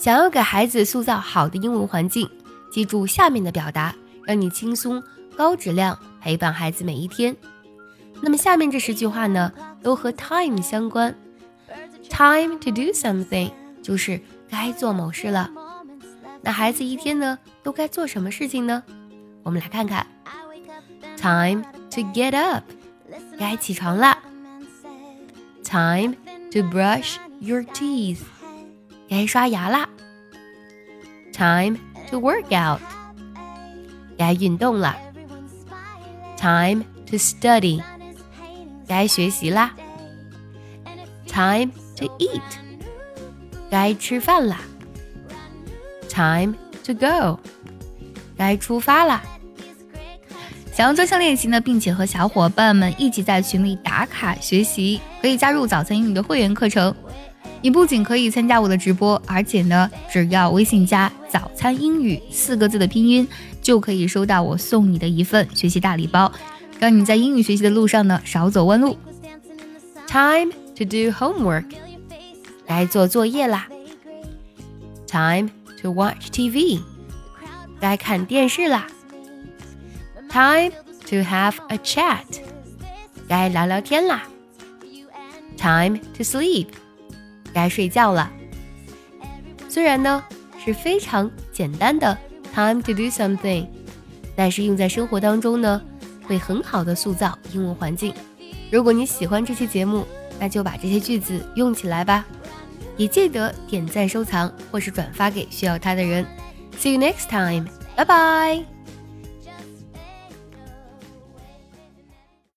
想要给孩子塑造好的英文环境，记住下面的表达，让你轻松、高质量陪伴孩子每一天。那么下面这十句话呢，都和 time 相关。Time to do something 就是该做某事了。那孩子一天呢，都该做什么事情呢？我们来看看。Time to get up，该起床了。Time to brush your teeth，该刷牙啦。Time to work out，该运动了。Time to study，该学习啦。Time to eat，该吃饭啦。Time to go，该出发啦。想要专项练习呢，并且和小伙伴们一起在群里打卡学习，可以加入早餐英语的会员课程。你不仅可以参加我的直播，而且呢，只要微信加“早餐英语”四个字的拼音，就可以收到我送你的一份学习大礼包，让你在英语学习的路上呢少走弯路。Time to do homework，该做作业啦。Time to watch TV，该看电视啦。Time to have a chat，该聊聊天啦。Time to sleep，该睡觉了。虽然呢是非常简单的 time to do something，但是用在生活当中呢，会很好的塑造英文环境。如果你喜欢这期节目，那就把这些句子用起来吧。也记得点赞、收藏或是转发给需要它的人。See you next time，拜拜。